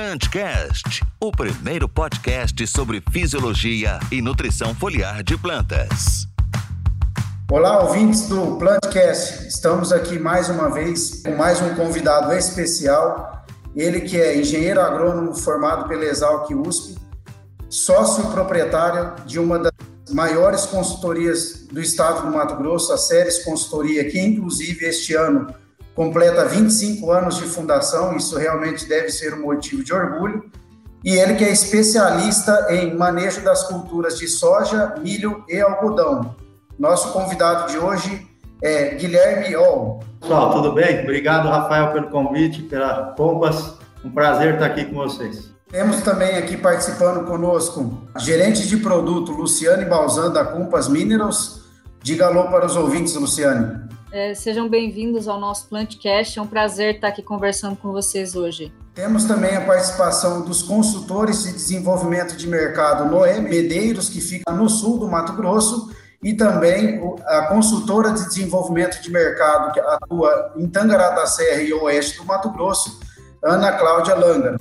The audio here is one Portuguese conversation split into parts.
Plantcast, o primeiro podcast sobre fisiologia e nutrição foliar de plantas. Olá, ouvintes do Plantcast. Estamos aqui mais uma vez com mais um convidado especial. Ele que é engenheiro agrônomo formado pela Exalc USP, sócio proprietário de uma das maiores consultorias do estado do Mato Grosso, a Séries Consultoria, que inclusive este ano completa 25 anos de fundação, isso realmente deve ser um motivo de orgulho. E ele que é especialista em manejo das culturas de soja, milho e algodão. Nosso convidado de hoje é Guilherme Ol. Pessoal, tudo bem? Obrigado, Rafael, pelo convite, pela Compass. Um prazer estar aqui com vocês. Temos também aqui participando conosco gerente de produto Luciane Balzan da Compass Minerals. Diga alô para os ouvintes, Luciane. É, sejam bem-vindos ao nosso Plantcast. É um prazer estar aqui conversando com vocês hoje. Temos também a participação dos consultores de desenvolvimento de mercado Noé Medeiros, que fica no sul do Mato Grosso, e também a consultora de desenvolvimento de mercado, que atua em Tangará da Serra e oeste do Mato Grosso, Ana Cláudia Langa.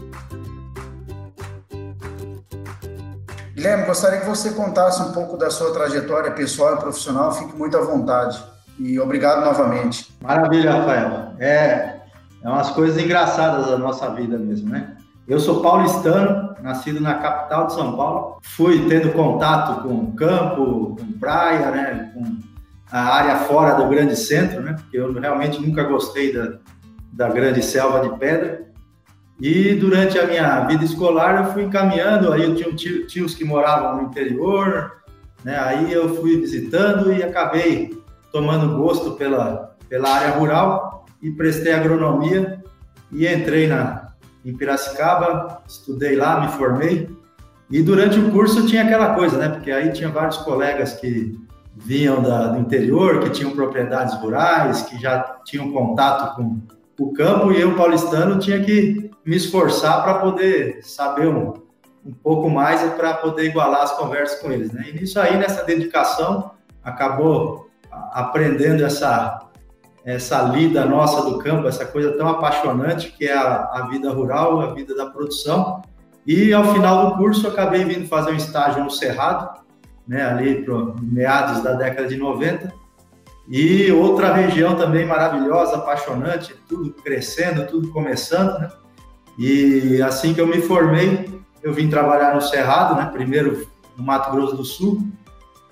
Guilherme, gostaria que você contasse um pouco da sua trajetória pessoal e profissional. Fique muito à vontade. E obrigado novamente. Maravilha, Rafael. É, é umas coisas engraçadas da nossa vida mesmo, né? Eu sou paulistano, nascido na capital de São Paulo. Fui tendo contato com campo, com praia, né? Com a área fora do grande centro, né? Porque eu realmente nunca gostei da, da grande selva de pedra. E durante a minha vida escolar eu fui encaminhando, aí eu tinha tios que moravam no interior, né? Aí eu fui visitando e acabei tomando gosto pela, pela área rural e prestei agronomia e entrei na, em Piracicaba, estudei lá, me formei. E durante o curso tinha aquela coisa, né? Porque aí tinha vários colegas que vinham da, do interior, que tinham propriedades rurais, que já tinham contato com o campo, e eu, paulistano, tinha que me esforçar para poder saber um, um pouco mais e para poder igualar as conversas com eles, né? E nisso aí, nessa dedicação, acabou aprendendo essa essa lida nossa do campo, essa coisa tão apaixonante que é a, a vida rural, a vida da produção. E ao final do curso acabei vindo fazer um estágio no Cerrado, né, ali para meados da década de 90. E outra região também maravilhosa, apaixonante, tudo crescendo, tudo começando, né? E assim que eu me formei, eu vim trabalhar no Cerrado, né? Primeiro no Mato Grosso do Sul,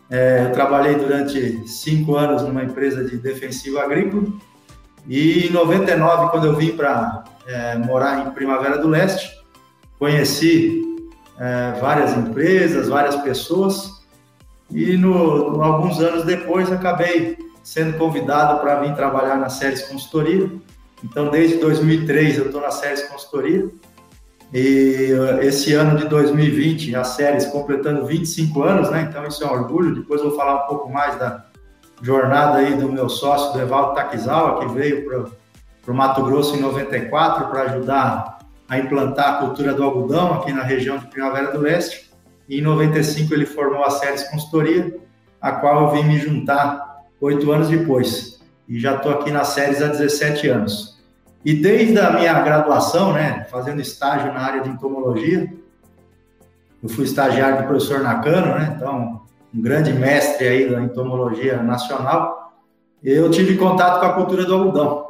é, eu trabalhei durante cinco anos numa empresa de defensivo agrícola e em 99, quando eu vim para é, morar em Primavera do Leste, conheci é, várias empresas, várias pessoas e no, no, alguns anos depois acabei sendo convidado para vir trabalhar na Séries Consultoria. Então, desde 2003 eu estou na Séries Consultoria e uh, esse ano de 2020, a séries completando 25 anos, né? Então isso é um orgulho. Depois vou falar um pouco mais da jornada aí do meu sócio, do Evaldo Takizawa, que veio para o Mato Grosso em 94 para ajudar a implantar a cultura do algodão aqui na região de Primavera do Leste. E em 95 ele formou a Séries Consultoria, a qual eu vim me juntar oito anos depois. E já estou aqui na Séries há 17 anos. E desde a minha graduação, né, fazendo estágio na área de entomologia, eu fui estagiário do professor Nakano, né, então um grande mestre aí da entomologia nacional, eu tive contato com a cultura do algodão.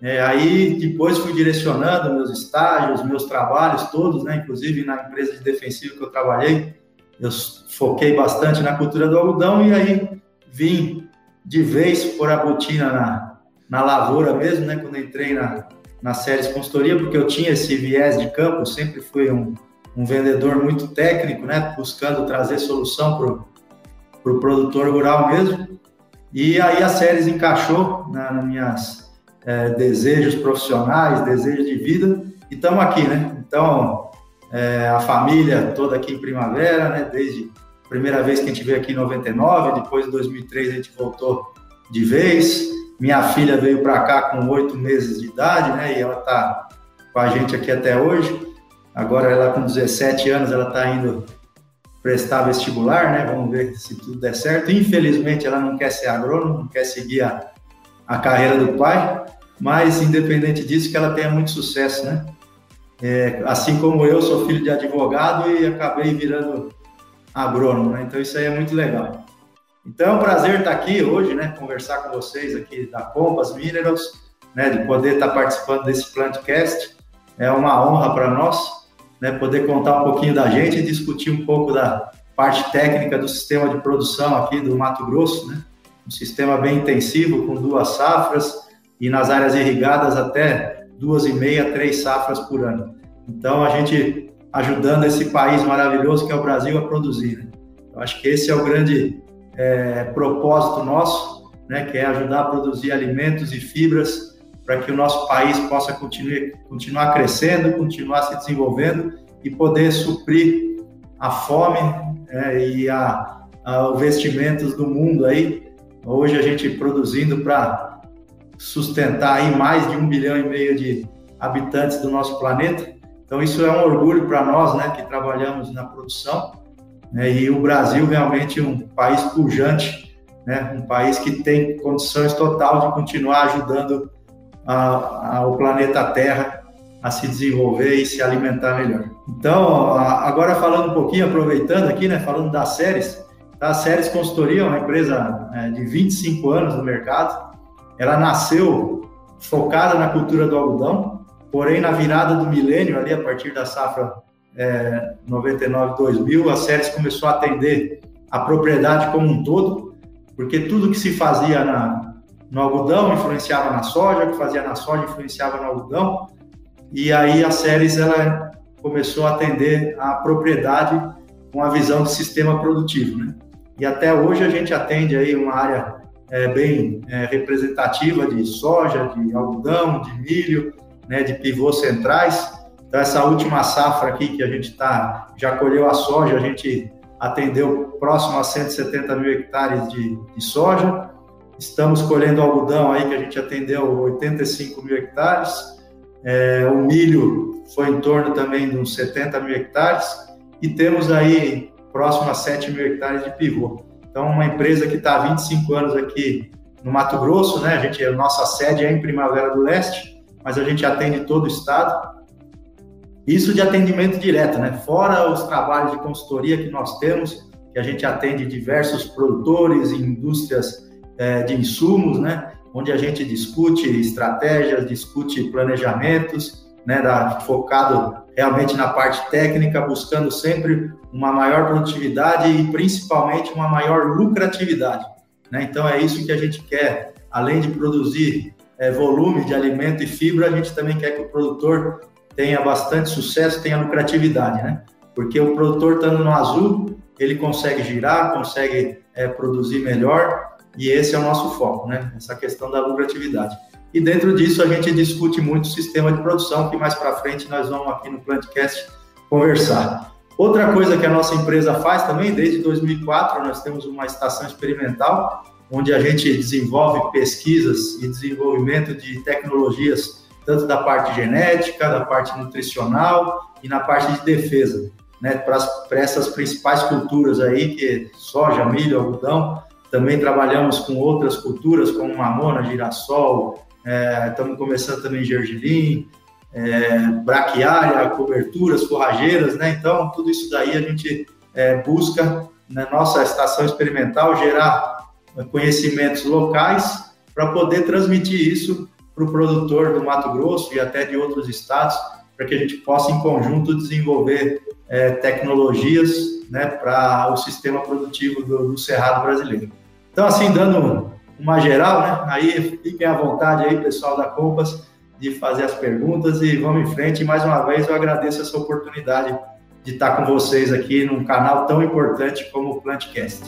É, aí depois fui direcionando meus estágios, meus trabalhos todos, né, inclusive na empresa de defensivo que eu trabalhei, eu foquei bastante na cultura do algodão e aí vim de vez por a botina na, na lavoura mesmo, né? Quando entrei na, na Séries Consultoria, porque eu tinha esse viés de campo, sempre fui um, um vendedor muito técnico, né? Buscando trazer solução para o pro produtor rural mesmo. E aí a Séries encaixou na, nas minhas é, desejos profissionais, desejos de vida, e estamos aqui, né? Então, é, a família toda aqui em Primavera, né? Desde a primeira vez que a gente veio aqui em 99, depois em 2003 a gente voltou de vez. Minha filha veio para cá com oito meses de idade, né? E ela está com a gente aqui até hoje. Agora ela com 17 anos, ela está indo prestar vestibular, né? Vamos ver se tudo der certo. Infelizmente, ela não quer ser agrônomo, não quer seguir a, a carreira do pai, mas independente disso, que ela tenha muito sucesso, né? É, assim como eu, sou filho de advogado e acabei virando agrônomo, né? Então isso aí é muito legal. Então é um prazer estar aqui hoje, né? Conversar com vocês aqui da Compass Minerals, né? De poder estar participando desse Plantcast. É uma honra para nós, né? Poder contar um pouquinho da gente e discutir um pouco da parte técnica do sistema de produção aqui do Mato Grosso, né? Um sistema bem intensivo, com duas safras e nas áreas irrigadas até duas e meia, três safras por ano. Então, a gente ajudando esse país maravilhoso que é o Brasil a produzir. Né? Eu acho que esse é o grande é, propósito nosso, né? Que é ajudar a produzir alimentos e fibras para que o nosso país possa continuar, continuar crescendo, continuar se desenvolvendo e poder suprir a fome é, e a, a, os vestimentos do mundo aí. Hoje a gente produzindo para sustentar aí mais de um bilhão e meio de habitantes do nosso planeta. Então isso é um orgulho para nós, né, que trabalhamos na produção. Né, e o Brasil realmente um país pujante, né, um país que tem condições total de continuar ajudando a, a, o planeta Terra a se desenvolver e se alimentar melhor. Então, agora falando um pouquinho, aproveitando aqui, né, falando das séries, tá? a Séries Consultoria é uma empresa é, de 25 anos no mercado, ela nasceu focada na cultura do algodão, porém na virada do milênio, ali a partir da safra é, 99-2000, a Séries começou a atender a propriedade como um todo, porque tudo que se fazia na, no algodão influenciava na soja, o que fazia na soja influenciava no algodão, e aí a Séries ela começou a atender a propriedade com a visão de sistema produtivo, né? E até hoje a gente atende aí uma área é, bem é, representativa de soja, de algodão, de milho, né, de pivôs centrais. Então essa última safra aqui que a gente tá já colheu a soja, a gente atendeu próximo a 170 mil hectares de, de soja. Estamos colhendo algodão aí que a gente atendeu 85 mil hectares. É, o milho foi em torno também de uns 70 mil hectares e temos aí próximo a 7 mil hectares de pivô. Então, uma empresa que está há 25 anos aqui no Mato Grosso, né? A gente, a nossa sede é em Primavera do Leste, mas a gente atende todo o estado. Isso de atendimento direto, né? Fora os trabalhos de consultoria que nós temos, que a gente atende diversos produtores e indústrias é, de insumos, né? onde a gente discute estratégias, discute planejamentos, né, da, focado realmente na parte técnica, buscando sempre uma maior produtividade e principalmente uma maior lucratividade. Né? Então é isso que a gente quer, além de produzir é, volume de alimento e fibra, a gente também quer que o produtor tenha bastante sucesso, tenha lucratividade, né? Porque o produtor estando no azul, ele consegue girar, consegue é, produzir melhor e esse é o nosso foco, né? Essa questão da lucratividade. E dentro disso a gente discute muito o sistema de produção, que mais para frente nós vamos aqui no Plantcast conversar. Outra coisa que a nossa empresa faz também, desde 2004, nós temos uma estação experimental, onde a gente desenvolve pesquisas e desenvolvimento de tecnologias, tanto da parte genética, da parte nutricional e na parte de defesa, né, para essas principais culturas aí, que é soja, milho, algodão, também trabalhamos com outras culturas, como mamona, girassol, é, estamos começando também gergelim, é, braquiária, coberturas, forrageiras, né? Então, tudo isso daí a gente é, busca na nossa estação experimental gerar conhecimentos locais para poder transmitir isso para o produtor do Mato Grosso e até de outros estados, para que a gente possa, em conjunto, desenvolver é, tecnologias né, para o sistema produtivo do, do Cerrado brasileiro. Então, assim, dando uma geral, né? Aí fiquem à vontade aí, pessoal da Compass, de fazer as perguntas e vamos em frente. E mais uma vez eu agradeço essa oportunidade de estar com vocês aqui num canal tão importante como o Plantcast.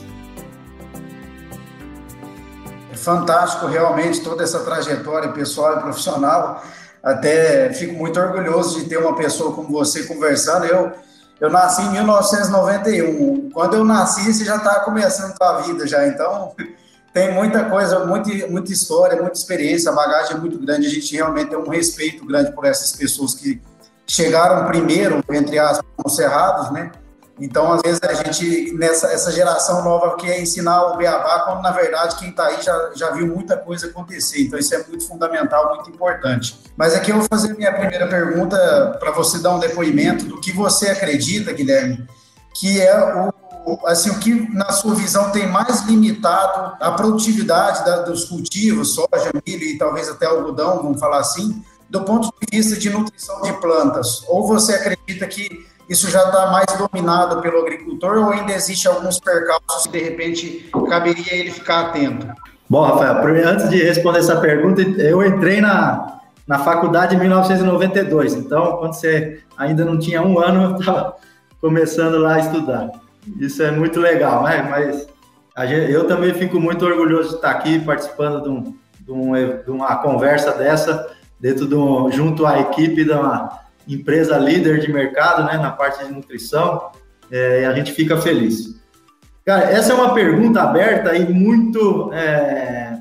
Fantástico realmente toda essa trajetória pessoal e profissional. Até fico muito orgulhoso de ter uma pessoa como você conversando. Eu eu nasci em 1991. Quando eu nasci, você já estava começando a vida já. Então, tem muita coisa, muita, muita história, muita experiência, a bagagem é muito grande. A gente realmente tem um respeito grande por essas pessoas que chegaram primeiro, entre aspas, cerrados, né? Então, às vezes, a gente, nessa essa geração nova, quer ensinar o beabá, quando na verdade quem está aí já, já viu muita coisa acontecer. Então, isso é muito fundamental, muito importante. Mas aqui eu vou fazer minha primeira pergunta para você dar um depoimento do que você acredita, Guilherme, que é o, assim, o que, na sua visão, tem mais limitado a produtividade da, dos cultivos, soja, milho e talvez até algodão, vamos falar assim, do ponto de vista de nutrição de plantas? Ou você acredita que isso já está mais dominado pelo agricultor ou ainda existe alguns percalços que de repente caberia ele ficar atento? Bom, Rafael, antes de responder essa pergunta, eu entrei na, na faculdade em 1992, então quando você ainda não tinha um ano, eu estava começando lá a estudar. Isso é muito legal, né? mas gente, eu também fico muito orgulhoso de estar aqui participando de, um, de, um, de uma conversa dessa, dentro do, junto à equipe da empresa líder de mercado, né, na parte de nutrição, é, e a gente fica feliz. Cara, essa é uma pergunta aberta e muito, é,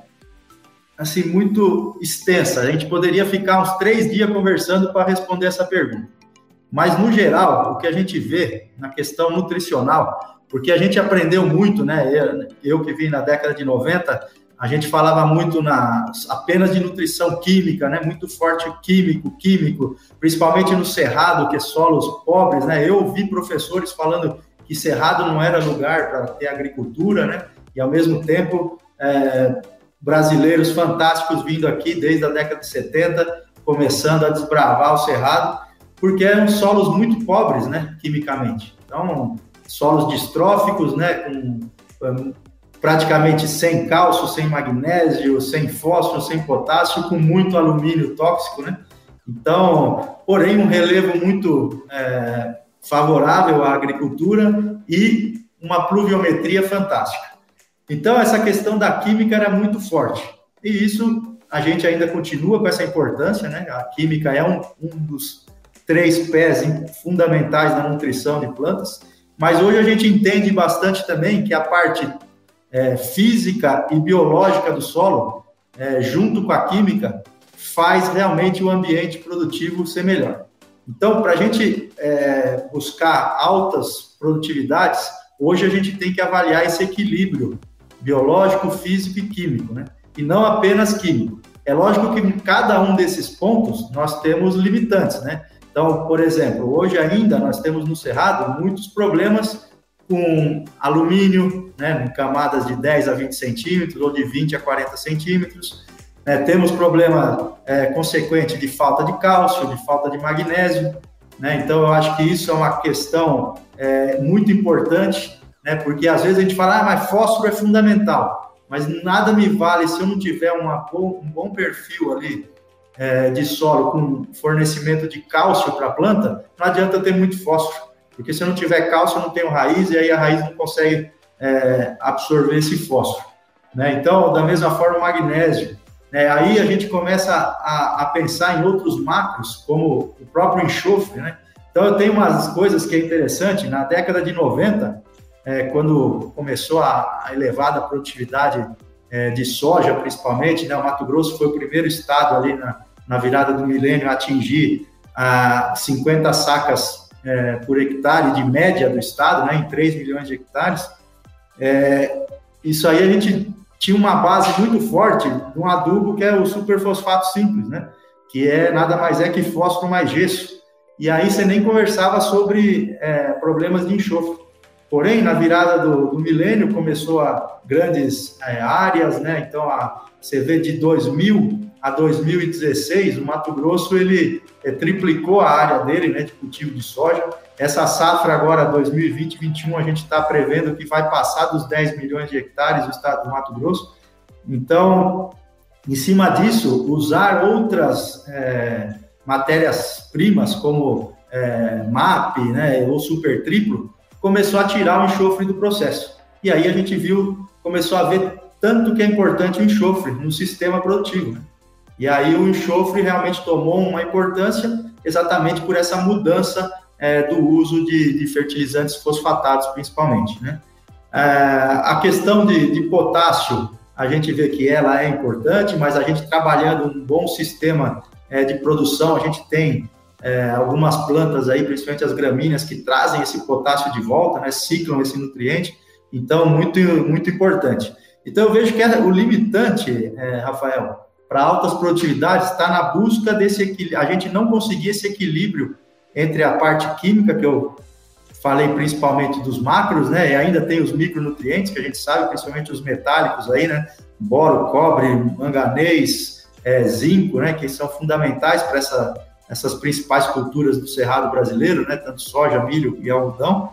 assim, muito extensa. A gente poderia ficar uns três dias conversando para responder essa pergunta. Mas, no geral, o que a gente vê na questão nutricional, porque a gente aprendeu muito, né? Eu, eu que vim na década de 90, a gente falava muito na apenas de nutrição química, né? Muito forte químico, químico, principalmente no cerrado, que é solos pobres, né? Eu vi professores falando que cerrado não era lugar para ter agricultura, né? E ao mesmo tempo é, brasileiros fantásticos vindo aqui desde a década de 70, começando a desbravar o cerrado, porque eram solos muito pobres, né? Quimicamente. Então, solos distróficos, né? Com praticamente sem cálcio, sem magnésio, sem fósforo, sem potássio, com muito alumínio tóxico, né? Então, porém, um relevo muito é, favorável à agricultura e uma pluviometria fantástica. Então, essa questão da química era muito forte. E isso a gente ainda continua com essa importância, né? A química é um, um dos três pés fundamentais da nutrição de plantas, mas hoje a gente entende bastante também que a parte é, física e biológica do solo, é, junto com a química, faz realmente o ambiente produtivo ser melhor. Então, para a gente é, buscar altas produtividades, hoje a gente tem que avaliar esse equilíbrio biológico, físico e químico, né? E não apenas químico. É lógico que em cada um desses pontos nós temos limitantes, né? Então, por exemplo, hoje ainda nós temos no Cerrado muitos problemas com alumínio, né, em camadas de 10 a 20 centímetros ou de 20 a 40 centímetros. É, temos problema é, consequente de falta de cálcio, de falta de magnésio. Né? Então, eu acho que isso é uma questão é, muito importante, né? porque às vezes a gente fala, ah, mas fósforo é fundamental, mas nada me vale se eu não tiver uma, um bom perfil ali é, de solo com fornecimento de cálcio para a planta, não adianta ter muito fósforo. Porque se eu não tiver cálcio, eu não tenho raiz, e aí a raiz não consegue é, absorver esse fósforo. Né? Então, da mesma forma, o magnésio. Né? Aí a gente começa a, a, pensar em outros macros, como o próprio enxofre. Né? Então, eu tenho umas coisas que é interessante. Na década de 90, é, quando começou a, a elevada produtividade é, de soja, principalmente, né? o Mato Grosso foi o primeiro estado ali na, na virada do milênio a atingir a 50 sacas é, por hectare de média do estado, né, em 3 milhões de hectares, é, isso aí a gente tinha uma base muito forte de um adubo que é o superfosfato simples, né, que é nada mais é que fósforo mais gesso. E aí você nem conversava sobre é, problemas de enxofre. Porém, na virada do, do milênio, começou a grandes é, áreas, né? Então, a, você vê de 2000 a 2016, o Mato Grosso ele é, triplicou a área dele, né, de cultivo de soja. Essa safra agora 2020-21 a gente está prevendo que vai passar dos 10 milhões de hectares o estado do Mato Grosso. Então, em cima disso, usar outras é, matérias primas como é, MAP, né, ou super triplo, começou a tirar o enxofre do processo. E aí a gente viu, começou a ver tanto que é importante o enxofre no sistema produtivo. Né? E aí o enxofre realmente tomou uma importância exatamente por essa mudança é, do uso de, de, fertilizantes fosfatados, principalmente. Né? É, a questão de, de, potássio, a gente vê que ela é importante, mas a gente trabalhando um bom sistema é, de produção, a gente tem é, algumas plantas aí, principalmente as gramíneas, que trazem esse potássio de volta, né, ciclam esse nutriente, então muito, muito importante. Então eu vejo que o limitante, é, Rafael, para altas produtividades está na busca desse equilíbrio, a gente não conseguir esse equilíbrio entre a parte química, que eu falei principalmente dos macros, né, e ainda tem os micronutrientes, que a gente sabe, principalmente os metálicos aí, né, boro, cobre, manganês, é, zinco, né, que são fundamentais para essa, essas principais culturas do cerrado brasileiro, né, tanto soja, milho e algodão,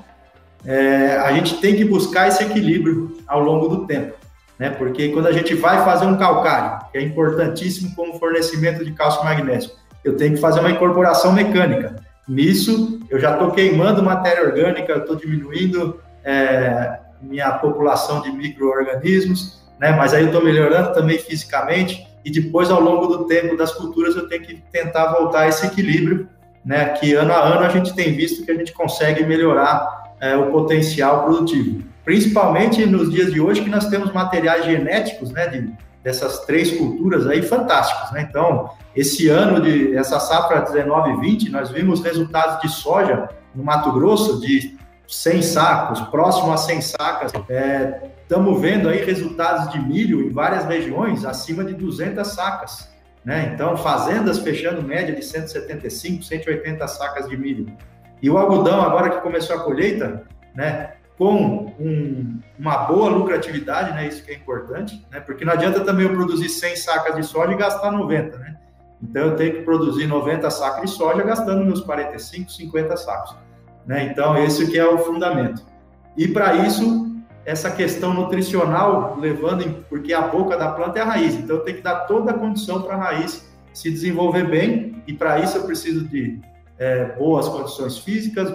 é, a gente tem que buscar esse equilíbrio ao longo do tempo, né, porque quando a gente vai fazer um calcário, que é importantíssimo como fornecimento de cálcio e magnésio, eu tenho que fazer uma incorporação mecânica. Nisso, eu já estou queimando matéria orgânica, estou diminuindo é, minha população de micro-organismos, né? Mas aí eu estou melhorando também fisicamente e depois, ao longo do tempo das culturas, eu tenho que tentar voltar a esse equilíbrio, né? Que ano a ano a gente tem visto que a gente consegue melhorar é, o potencial produtivo. Principalmente nos dias de hoje que nós temos materiais genéticos, né? De, dessas três culturas aí fantásticos, né? Então, esse ano de essa safra 19/20, nós vimos resultados de soja no Mato Grosso de 100 sacos, próximo a 100 sacas. Estamos é, vendo aí resultados de milho em várias regiões acima de 200 sacas. Né? Então, fazendas fechando média de 175, 180 sacas de milho. E o algodão, agora que começou a colheita, né, com um, uma boa lucratividade, né, isso que é importante, né, porque não adianta também eu produzir 100 sacas de soja e gastar 90, né? Então, eu tenho que produzir 90 sacas de soja gastando meus 45, 50 sacos. Né? Então, esse que é o fundamento. E para isso, essa questão nutricional, levando em, porque a boca da planta é a raiz, então eu tenho que dar toda a condição para a raiz se desenvolver bem, e para isso eu preciso de é, boas condições físicas,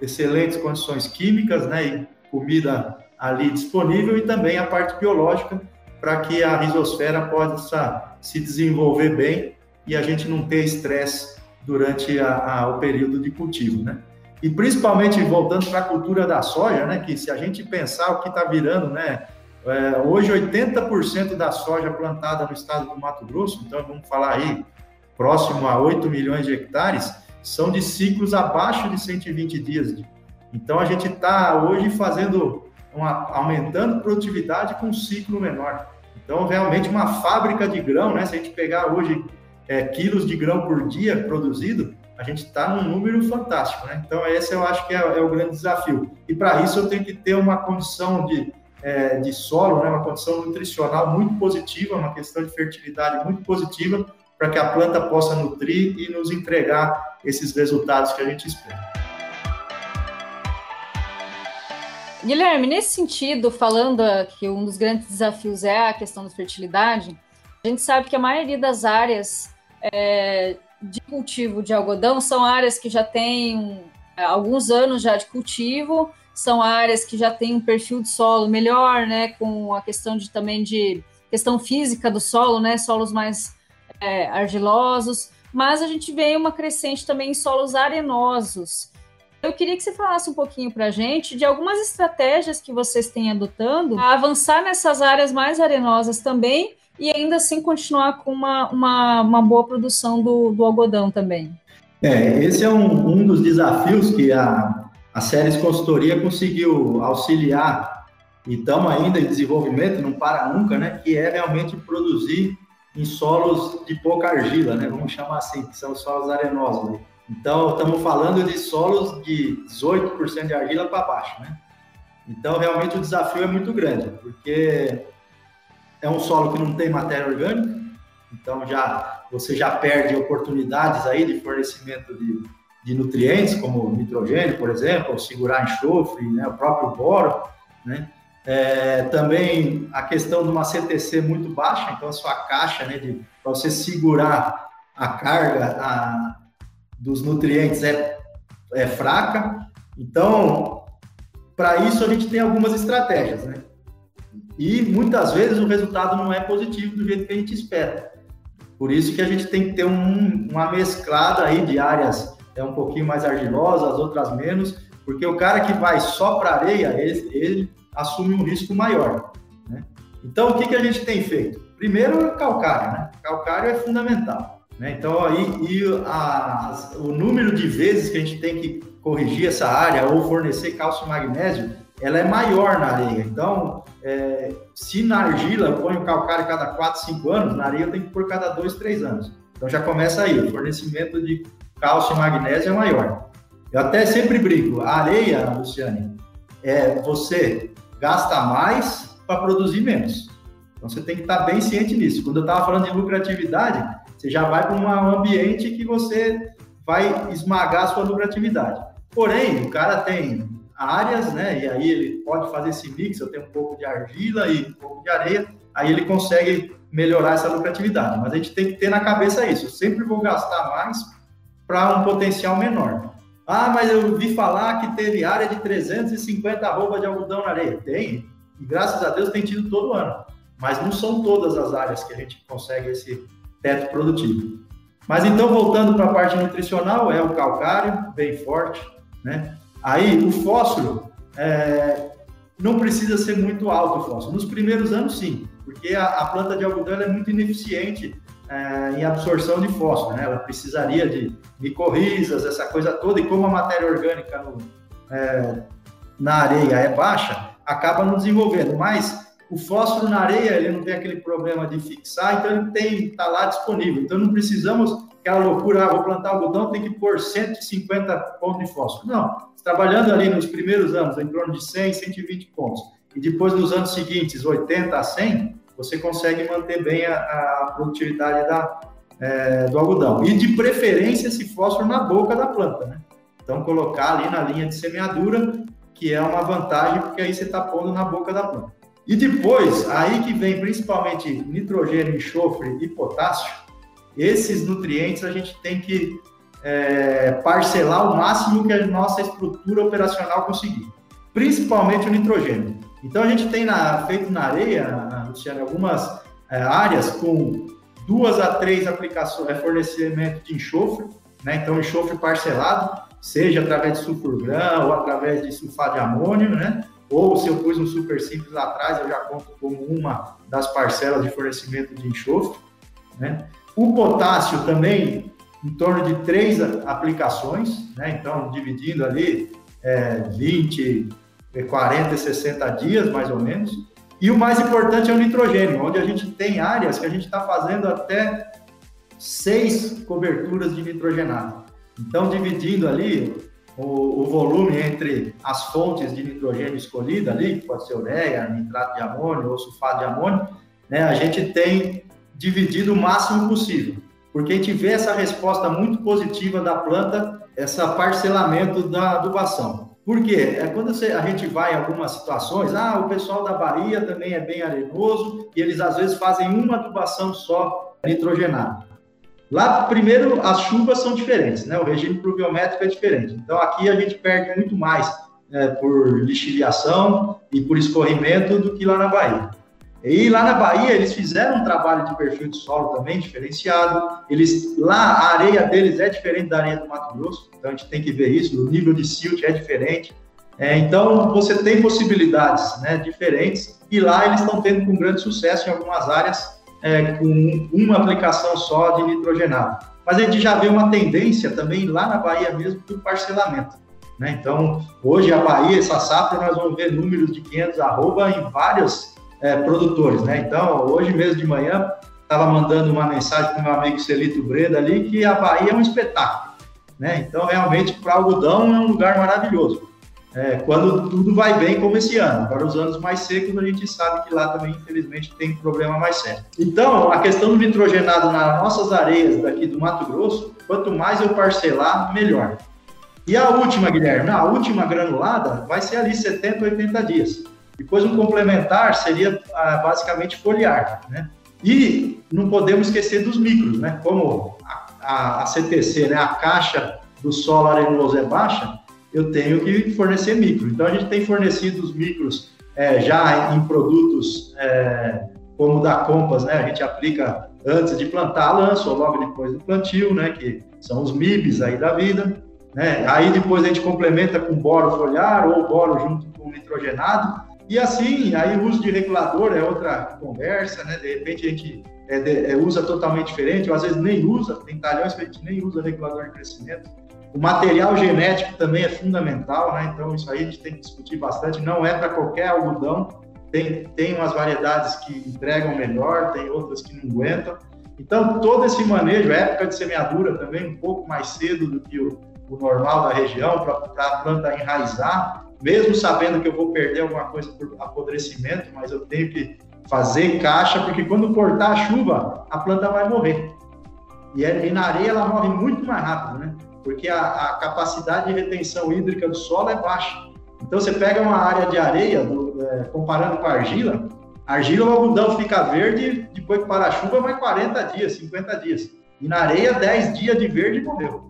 excelentes condições químicas, né, e comida ali disponível, e também a parte biológica, para que a rizosfera possa se desenvolver bem e a gente não ter estresse durante a, a, o período de cultivo, né? E principalmente voltando para a cultura da soja, né? Que se a gente pensar o que está virando, né? É, hoje 80% da soja plantada no estado do Mato Grosso, então vamos falar aí próximo a 8 milhões de hectares, são de ciclos abaixo de 120 dias. Então a gente está hoje fazendo uma, aumentando produtividade com um ciclo menor. Então realmente uma fábrica de grão, né? Se a gente pegar hoje é, quilos de grão por dia produzido, a gente está num número fantástico, né? Então, esse eu acho que é, é o grande desafio. E para isso eu tenho que ter uma condição de, é, de solo, né? uma condição nutricional muito positiva, uma questão de fertilidade muito positiva, para que a planta possa nutrir e nos entregar esses resultados que a gente espera. Guilherme, nesse sentido, falando que um dos grandes desafios é a questão da fertilidade, a gente sabe que a maioria das áreas é, de cultivo de algodão são áreas que já têm é, alguns anos já de cultivo, são áreas que já têm um perfil de solo melhor, né, com a questão de também de questão física do solo, né, solos mais é, argilosos, mas a gente vê uma crescente também em solos arenosos. Eu queria que você falasse um pouquinho para a gente de algumas estratégias que vocês têm adotando a avançar nessas áreas mais arenosas também e ainda assim continuar com uma, uma, uma boa produção do, do algodão também. É, esse é um, um dos desafios que a, a Séries Consultoria conseguiu auxiliar e estamos ainda em desenvolvimento, não para nunca, né? Que é realmente produzir em solos de pouca argila, né? Vamos chamar assim, que são solos arenosos. Né? Então, estamos falando de solos de 18% de argila para baixo, né? Então, realmente o desafio é muito grande, porque é um solo que não tem matéria orgânica, então já você já perde oportunidades aí de fornecimento de, de nutrientes, como nitrogênio, por exemplo, ou segurar enxofre, né, o próprio boro, né? É, também a questão de uma CTC muito baixa, então a sua caixa, né, para você segurar a carga a, dos nutrientes é, é fraca. Então, para isso a gente tem algumas estratégias, né? E muitas vezes o resultado não é positivo do jeito que a gente espera. Por isso que a gente tem que ter um, uma mesclada aí de áreas é um pouquinho mais argilosas, outras menos, porque o cara que vai só para areia, ele, ele, assume um risco maior. Né? Então, o que, que a gente tem feito? Primeiro, calcário, né? Calcário é fundamental. Né? Então, aí, e a, o número de vezes que a gente tem que corrigir essa área ou fornecer cálcio e magnésio, ela é maior na areia. Então, é, se na argila eu ponho calcário cada 4, 5 anos, na areia eu tenho que pôr cada 2, 3 anos. Então já começa aí, o fornecimento de cálcio e magnésio é maior. Eu até sempre brinco, a areia, Luciane, é você gasta mais para produzir menos. Então você tem que estar bem ciente nisso. Quando eu estava falando de lucratividade, você já vai para um ambiente que você vai esmagar a sua lucratividade. Porém, o cara tem áreas, né? E aí ele pode fazer esse mix, eu tenho um pouco de argila e um pouco de areia, aí ele consegue melhorar essa lucratividade. Mas a gente tem que ter na cabeça isso, eu sempre vou gastar mais para um potencial menor. Ah, mas eu vi falar que teve área de 350 arroba de algodão na areia. Tem, e graças a Deus tem tido todo ano. Mas não são todas as áreas que a gente consegue esse teto produtivo. Mas então, voltando para a parte nutricional, é o calcário, bem forte, né? Aí, o fósforo, é, não precisa ser muito alto o fósforo. Nos primeiros anos, sim, porque a, a planta de algodão é muito ineficiente é, em absorção de fósforo, né? Ela precisaria de micorrizas, essa coisa toda, e como a matéria orgânica no, é, na areia é baixa, acaba não desenvolvendo. Mas o fósforo na areia, ele não tem aquele problema de fixar, então ele tem está lá disponível. Então não precisamos aquela loucura, ah, vou plantar algodão, tem que pôr 150 pontos de fósforo. Não, trabalhando ali nos primeiros anos, em torno de 100, 120 pontos, e depois nos anos seguintes, 80 a 100, você consegue manter bem a, a produtividade da, é, do algodão. E de preferência esse fósforo na boca da planta, né? Então colocar ali na linha de semeadura, que é uma vantagem, porque aí você está pondo na boca da planta. E depois, aí que vem principalmente nitrogênio, enxofre e potássio, esses nutrientes a gente tem que é, parcelar o máximo que a nossa estrutura operacional conseguir, principalmente o nitrogênio. Então a gente tem na, feito na areia, Luciano, algumas é, áreas com duas a três aplicações, é, fornecimento de enxofre, né? então enxofre parcelado, seja através de sulfurgrão ou através de sulfato de amônio, né? ou se eu pus um super simples lá atrás, eu já conto como uma das parcelas de fornecimento de enxofre. Né? O potássio também, em torno de três aplicações, né? então dividindo ali é, 20, 40, 60 dias mais ou menos. E o mais importante é o nitrogênio, onde a gente tem áreas que a gente está fazendo até seis coberturas de nitrogenado. Então, dividindo ali, o, o, volume entre as fontes de nitrogênio escolhida ali, que pode ser ureia, nitrato de amônio ou sulfato de amônio, né, a gente tem dividido o máximo possível, porque a gente vê essa resposta muito positiva da planta, essa parcelamento da adubação. Por quê? É quando você, a gente vai em algumas situações, ah, o pessoal da Bahia também é bem arenoso, e eles às vezes fazem uma adubação só nitrogenada. Lá, primeiro, as chuvas são diferentes, né? O regime pluviométrico é diferente. Então, aqui a gente perde muito mais né, por lixiviação e por escorrimento do que lá na Bahia. E lá na Bahia, eles fizeram um trabalho de perfil de solo também diferenciado. Eles, lá, a areia deles é diferente da areia do Mato Grosso, então a gente tem que ver isso. O nível de silt é diferente. É, então, você tem possibilidades né, diferentes. E lá, eles estão tendo com grande sucesso em algumas áreas é, com uma aplicação só de nitrogenado. Mas a gente já vê uma tendência também lá na Bahia mesmo do parcelamento. Né? Então, hoje a Bahia, essa safra, nós vamos ver números de 500 arroba em vários é, produtores. Né? Então, hoje mesmo de manhã, estava mandando uma mensagem para o meu amigo Celito Breda ali que a Bahia é um espetáculo. Né? Então, realmente, para algodão é um lugar maravilhoso é, quando tudo vai bem, como esse ano. Agora, os anos mais secos, a gente sabe que lá também, infelizmente, tem problema mais sério. Então, a questão do nitrogenado nas nossas areias daqui do Mato Grosso, quanto mais eu parcelar, melhor. E a última, Guilherme, a última granulada vai ser ali 70, 80 dias. Depois, um complementar seria ah, basicamente foliar, né? E não podemos esquecer dos micros, né? Como a, a, a CTC, né? a caixa do solo arenoso é baixa, eu tenho que fornecer micro. Então, a gente tem fornecido os micros é, já em produtos é, como da Compass, né? A gente aplica antes de plantar lança ou logo depois do plantio, né? Que são os MIBs aí da vida. Né? Aí depois a gente complementa com boro foliar ou boro junto com nitrogenado. E assim, aí o uso de regulador é outra conversa, né? De repente a gente é, é, usa totalmente diferente, ou às vezes nem usa, tem talhões que a gente nem usa regulador de crescimento. O material genético também é fundamental, né? Então isso aí a gente tem que discutir bastante. Não é para qualquer algodão. Tem, tem umas variedades que entregam melhor, tem outras que não aguentam. Então todo esse manejo, época de semeadura também um pouco mais cedo do que o, o normal da região para a planta enraizar, mesmo sabendo que eu vou perder alguma coisa por apodrecimento, mas eu tenho que fazer caixa, porque quando cortar a chuva, a planta vai morrer. E, é, e na areia ela morre muito mais rápido, né? Porque a, a, capacidade de retenção hídrica do solo é baixa. Então você pega uma área de areia, do, é, comparando com a argila, a argila, o algodão fica verde, depois que para a chuva vai 40 dias, 50 dias. E na areia, 10 dias de verde morreu.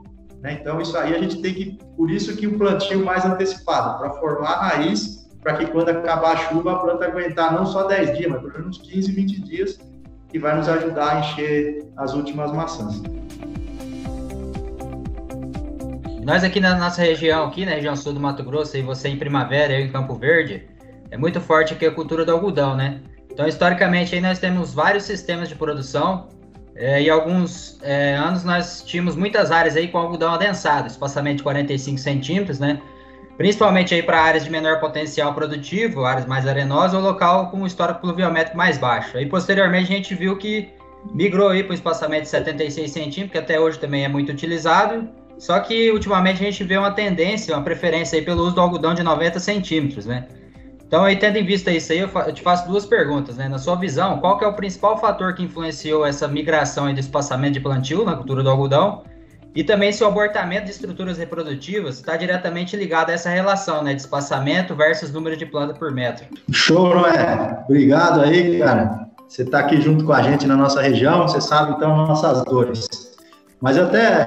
Né? Então isso aí a gente tem que, por isso que o plantio mais antecipado, para formar a raiz para que quando acabar a chuva a planta aguentar não só 10 dias, mas pelo menos 15, 20 dias, que vai nos ajudar a encher as últimas maçãs. Nós aqui na nossa região, aqui na região sul do Mato Grosso, e você em Primavera, eu em Campo Verde, é muito forte aqui a cultura do algodão, né? Então, historicamente, aí nós temos vários sistemas de produção, é, e alguns é, anos nós tínhamos muitas áreas aí com algodão adensado, espaçamento de 45 centímetros, né? principalmente aí para áreas de menor potencial produtivo, áreas mais arenosas ou local com histórico pluviométrico mais baixo. Aí posteriormente a gente viu que migrou aí para o espaçamento de 76 centímetros, que até hoje também é muito utilizado, só que ultimamente a gente vê uma tendência, uma preferência aí pelo uso do algodão de 90 centímetros, né? Então, aí, tendo em vista isso aí, eu, te faço duas perguntas, né? Na sua visão, qual que é o principal fator que influenciou essa migração do espaçamento de plantio na cultura do algodão? E também se o abortamento de estruturas reprodutivas está diretamente ligado a essa relação, né, de espaçamento versus número de plantas por metro. Show, não é? Obrigado aí, cara. Você está aqui junto com a gente na nossa região, você sabe então nossas dores. Mas até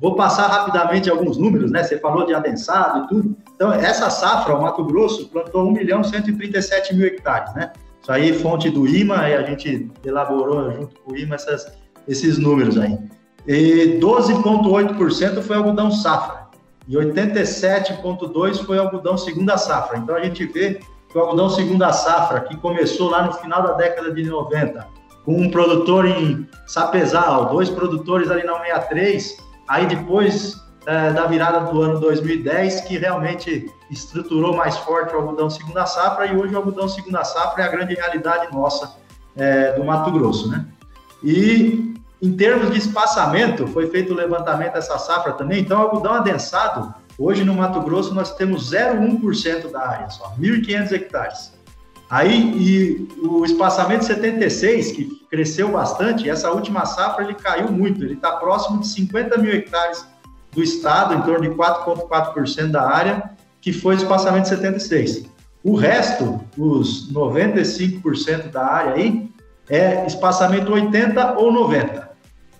vou passar rapidamente alguns números, né? Você falou de adensado e tudo. Então, essa safra, o Mato Grosso plantou 1 milhão 137 mil hectares, né? Isso aí, fonte do IMA, e a gente elaborou junto com o IMA essas, esses números aí e 12,8% foi algodão safra e 87,2% foi algodão segunda safra. Então a gente vê que o algodão segunda safra, que começou lá no final da década de 90, com um produtor em Sapezal, dois produtores ali na 63, aí depois é, da virada do ano 2010, que realmente estruturou mais forte o algodão segunda safra, e hoje o algodão segunda safra é a grande realidade nossa é, do Mato Grosso, né? E em termos de espaçamento, foi feito o levantamento dessa safra também, então algodão adensado, hoje no Mato Grosso nós temos 0,1% da área só, 1.500 hectares. Aí, e o espaçamento 76, que cresceu bastante, essa última safra ele caiu muito, ele está próximo de 50 mil hectares do estado, em torno de 4,4% da área, que foi o espaçamento 76. O resto, os 95% da área aí, é espaçamento 80 ou 90.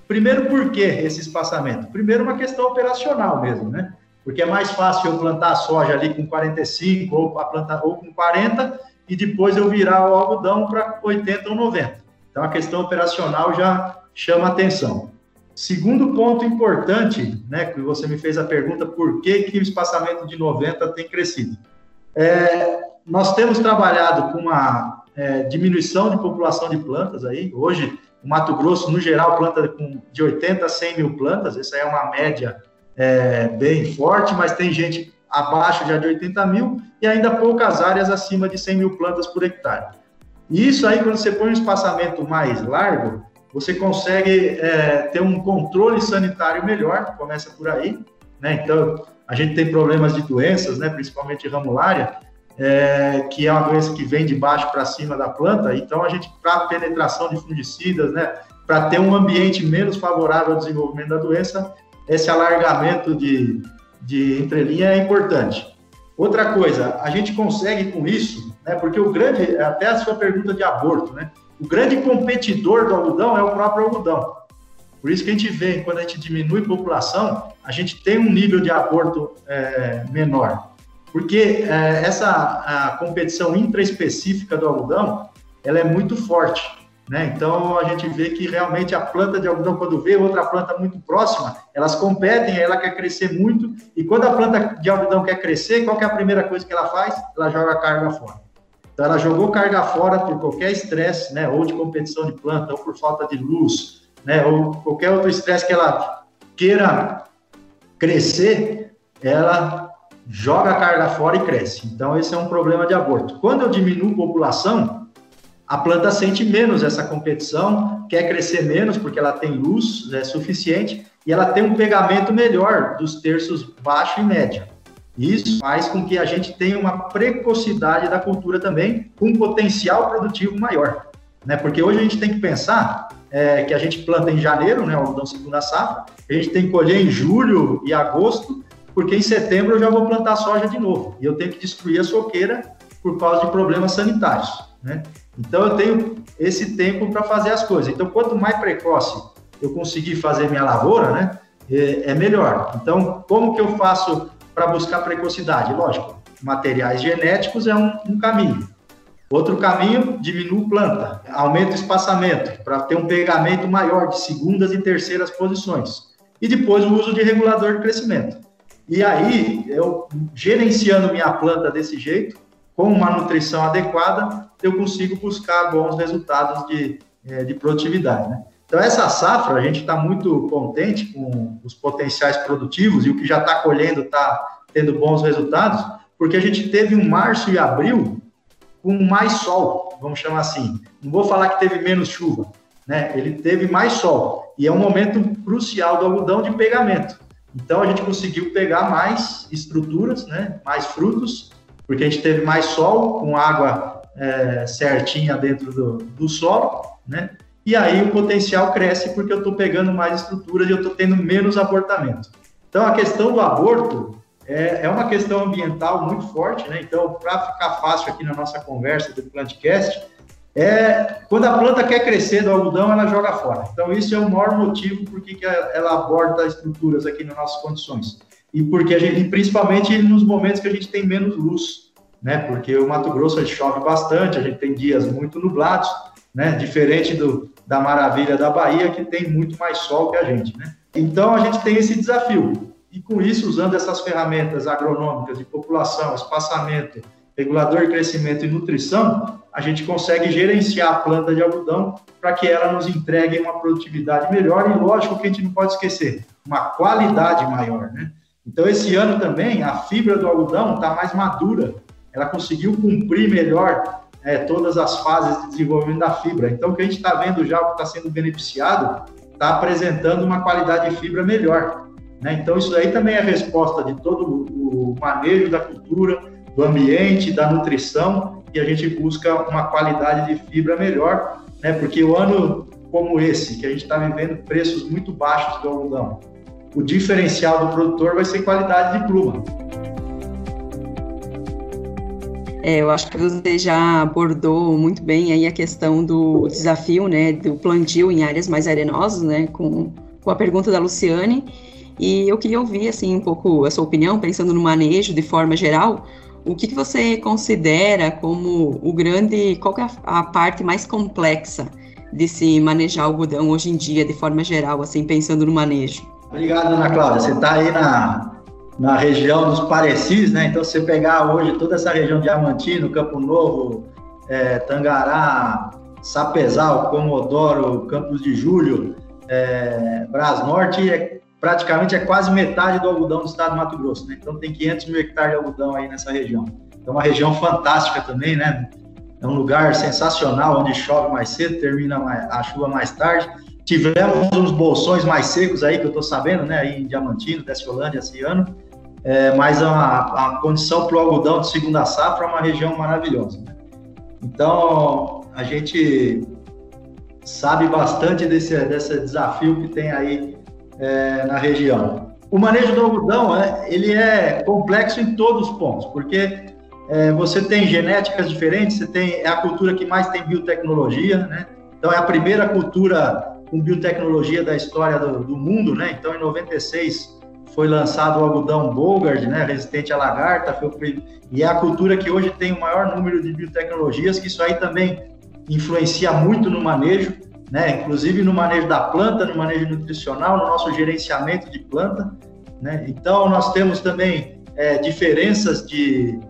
Primeiro, por que esse espaçamento? Primeiro, uma questão operacional mesmo, né? Porque é mais fácil eu plantar soja ali com 45 ou, a ou com 40 e depois eu virar o algodão para 80 ou 90. Então, a questão operacional já chama atenção. Segundo ponto importante, né, que você me fez a pergunta, por que, que o espaçamento de 90 tem crescido? É, nós temos trabalhado com uma é, diminuição de população de plantas aí. Hoje, o Mato Grosso, no geral, planta com de 80 a 100 mil plantas, essa é uma média é, bem forte, mas tem gente abaixo já de 80 mil e ainda poucas áreas acima de 100 mil plantas por hectare. E isso aí, quando você põe um espaçamento mais largo, você consegue é, ter um controle sanitário melhor, começa por aí, né? Então, a gente tem problemas de doenças, né, principalmente ramulária, é, que é uma doença que vem de baixo para cima da planta. Então, a gente, para penetração de fungicidas, né, para ter um ambiente menos favorável ao desenvolvimento da doença, esse alargamento de, de entrelinha é importante. Outra coisa, a gente consegue com isso, né, porque o grande, até a sua pergunta de aborto, né, o grande competidor do algodão é o próprio algodão. Por isso que a gente vê, quando a gente diminui a população, a gente tem um nível de aborto é, menor porque é, essa competição intraespecífica do algodão, ela é muito forte, né? Então a gente vê que realmente a planta de algodão quando vê outra planta muito próxima, elas competem, ela quer crescer muito e quando a planta de algodão quer crescer, qual é a primeira coisa que ela faz? Ela joga a carga fora. Então, ela jogou carga fora por qualquer estresse, né, ou de competição de planta, ou por falta de luz, né, ou qualquer outro estresse que ela queira crescer, ela joga a carga fora e cresce. Então, esse é um problema de aborto. Quando eu diminuo a população, a planta sente menos essa competição, quer crescer menos porque ela tem luz né, suficiente e ela tem um pegamento melhor dos terços baixo e médio. Isso faz com que a gente tenha uma precocidade da cultura também, com um potencial produtivo maior. Né? Porque hoje a gente tem que pensar é, que a gente planta em janeiro, né, algodão segunda safra, a gente tem que colher em julho e agosto, porque em setembro eu já vou plantar soja de novo, e eu tenho que destruir a soqueira por causa de problemas sanitários. Né? Então eu tenho esse tempo para fazer as coisas. Então, quanto mais precoce eu conseguir fazer minha lavoura, né, é, é melhor. Então, como que eu faço para buscar precocidade? Lógico, materiais genéticos é um, um caminho. Outro caminho, diminuo planta, aumenta o espaçamento para ter um pegamento maior de segundas e terceiras posições. E depois o uso de regulador de crescimento. E aí, eu gerenciando minha planta desse jeito, com uma nutrição adequada, eu consigo buscar bons resultados de, é, de produtividade. Né? Então, essa safra, a gente está muito contente com os potenciais produtivos e o que já está colhendo está tendo bons resultados, porque a gente teve um março e abril com mais sol, vamos chamar assim. Não vou falar que teve menos chuva, né? Ele teve mais sol e é um momento crucial do algodão de pegamento. Então a gente conseguiu pegar mais estruturas, né? Mais frutos, porque a gente teve mais sol com água é, certinha dentro do, do solo, né? e aí o potencial cresce porque eu estou pegando mais estruturas e eu estou tendo menos abortamento. Então, a questão do aborto é, é uma questão ambiental muito forte, né? Então, para ficar fácil aqui na nossa conversa do Plantcast, é quando a planta quer crescer do algodão, ela joga fora. Então, isso é o maior motivo por que ela aborta estruturas aqui nas nossas condições. E porque a gente, principalmente nos momentos que a gente tem menos luz, né? Porque o Mato Grosso chove bastante, a gente tem dias muito nublados, né? Diferente do, da maravilha da Bahia, que tem muito mais sol que a gente, né? Então a gente tem esse desafio. E com isso, usando essas ferramentas agronômicas de população, espaçamento, regulador de crescimento e nutrição, a gente consegue gerenciar a planta de algodão para que ela nos entregue uma produtividade melhor e, lógico, que a gente não pode esquecer, uma qualidade maior, né? Então, esse ano também, a fibra do algodão está mais madura, ela conseguiu cumprir melhor é, todas as fases de desenvolvimento da fibra. Então, o que a gente está vendo já, o que está sendo beneficiado, está apresentando uma qualidade de fibra melhor. Né? Então, isso aí também é resposta de todo o manejo da cultura, do ambiente, da nutrição, e a gente busca uma qualidade de fibra melhor, né? porque o ano como esse, que a gente está vivendo preços muito baixos do algodão, o diferencial do produtor vai ser qualidade de pluma. É, eu acho que você já abordou muito bem aí a questão do desafio, né, do plantio em áreas mais arenosas, né, com, com a pergunta da Luciane, e eu queria ouvir, assim, um pouco a sua opinião, pensando no manejo de forma geral, o que, que você considera como o grande, qual é a, a parte mais complexa de se manejar algodão hoje em dia, de forma geral, assim, pensando no manejo? Obrigado, Ana Cláudia. Você está aí na, na região dos Parecis, né? Então, se você pegar hoje toda essa região Diamantino, Campo Novo, é, Tangará, Sapezal, Comodoro, Campos de Julho, é, Bras Norte, é, praticamente é quase metade do algodão do estado do Mato Grosso, né? Então, tem 500 mil hectares de algodão aí nessa região. É uma região fantástica também, né? É um lugar sensacional, onde chove mais cedo, termina a chuva mais tarde. Tivemos uns bolsões mais secos aí, que eu estou sabendo, né? Aí em Diamantino, Desciolândia esse ano é, mas a, a condição para o algodão de segunda safra é uma região maravilhosa. Então, a gente sabe bastante desse, desse desafio que tem aí é, na região. O manejo do algodão, é, ele é complexo em todos os pontos, porque é, você tem genéticas diferentes, você tem é a cultura que mais tem biotecnologia, né? Então é a primeira cultura com biotecnologia da história do, do mundo, né? Então em 96 foi lançado o algodão Bogard, né, resistente à lagarta, foi, e é a cultura que hoje tem o maior número de biotecnologias, que isso aí também influencia muito no manejo, né, inclusive no manejo da planta, no manejo nutricional, no nosso gerenciamento de planta, né, então nós temos também é, diferenças de,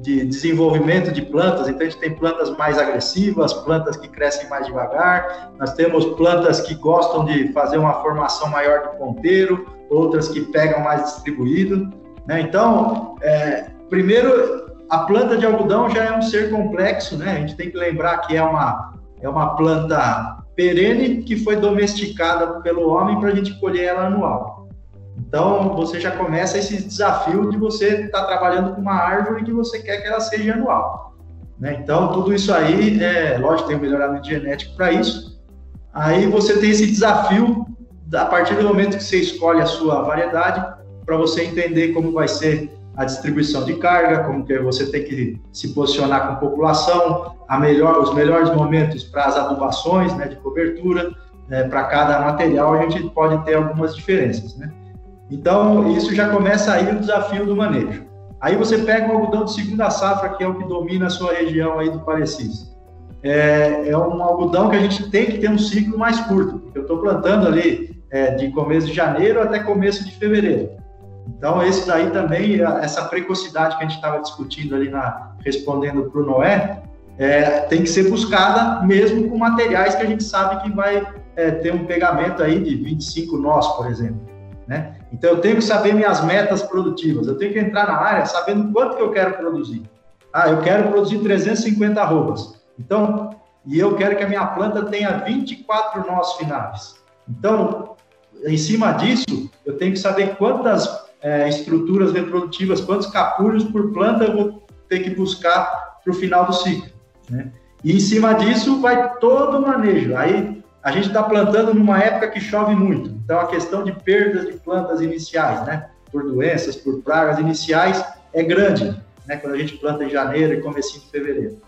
de desenvolvimento de plantas. Então, a gente tem plantas mais agressivas, plantas que crescem mais devagar, nós temos plantas que gostam de fazer uma formação maior de ponteiro, outras que pegam mais distribuído. Né? Então, é, primeiro, a planta de algodão já é um ser complexo, né? a gente tem que lembrar que é uma, é uma planta perene que foi domesticada pelo homem para a gente colher ela anual. Então, você já começa esse desafio de você estar tá trabalhando com uma árvore que você quer que ela seja anual. Né? Então, tudo isso aí, é, lógico, tem um melhoramento genético para isso. Aí você tem esse desafio, a partir do momento que você escolhe a sua variedade, para você entender como vai ser a distribuição de carga, como que você tem que se posicionar com a população, a melhor, os melhores momentos para as adubações né, de cobertura, né, para cada material a gente pode ter algumas diferenças, né? Então, isso já começa aí o desafio do manejo. Aí você pega um algodão de segunda safra, que é o que domina a sua região aí do Parecis. É, é um algodão que a gente tem que ter um ciclo mais curto, porque eu estou plantando ali é, de começo de janeiro até começo de fevereiro. Então, esse daí também, essa precocidade que a gente estava discutindo ali, na, respondendo para o Noé, é, tem que ser buscada mesmo com materiais que a gente sabe que vai é, ter um pegamento aí de 25 nós, por exemplo. Né? Então, eu tenho que saber minhas metas produtivas. Eu tenho que entrar na área sabendo quanto que eu quero produzir. Ah, eu quero produzir 350 arrobas. Então, e eu quero que a minha planta tenha 24 nós finais. Então, em cima disso, eu tenho que saber quantas é, estruturas reprodutivas, quantos capulhos por planta eu vou ter que buscar para o final do ciclo. Né? E em cima disso vai todo o manejo. Aí a gente está plantando numa época que chove muito, então a questão de perdas de plantas iniciais, né, por doenças, por pragas iniciais, é grande, né, quando a gente planta em janeiro e comecinho de fevereiro.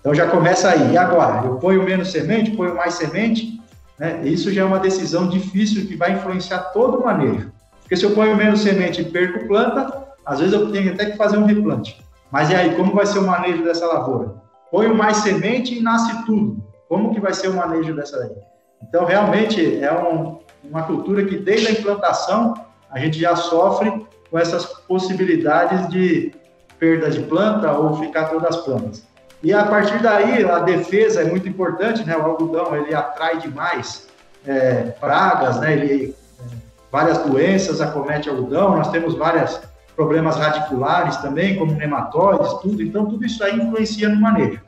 Então já começa aí. E agora? Eu ponho menos semente, ponho mais semente? Né? Isso já é uma decisão difícil que vai influenciar todo o manejo. Porque se eu ponho menos semente e perco planta, às vezes eu tenho até que fazer um replante. Mas e aí, como vai ser o manejo dessa lavoura? Ponho mais semente e nasce tudo. Como que vai ser o manejo dessa aí? Então, realmente, é um, uma cultura que, desde a implantação, a gente já sofre com essas possibilidades de perda de planta ou ficar todas as plantas. E a partir daí, a defesa é muito importante, né? O algodão, ele atrai demais é, pragas, né? Ele, é, várias doenças acomete algodão, nós temos vários problemas radiculares também, como nematóides, tudo. Então, tudo isso aí influencia no manejo.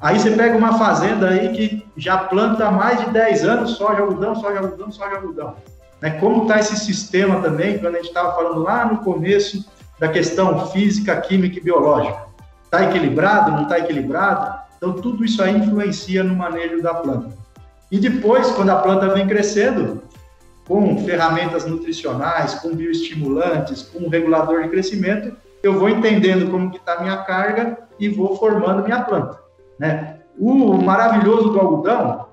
Aí você pega uma fazenda aí que já planta há mais de 10 anos soja, algodão, soja, algodão, soja, algodão. Né? Como está esse sistema também, quando a gente estava falando lá no começo da questão física, química e biológica. Está equilibrado, não está equilibrado? Então, tudo isso aí influencia no manejo da planta. E depois, quando a planta vem crescendo, com ferramentas nutricionais, com bioestimulantes, com um regulador de crescimento, eu vou entendendo como que está a minha carga e vou formando minha planta. Né? O maravilhoso do algodão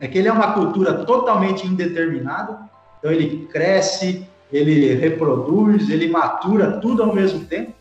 é que ele é uma cultura totalmente indeterminada, então ele cresce, ele reproduz, ele matura tudo ao mesmo tempo,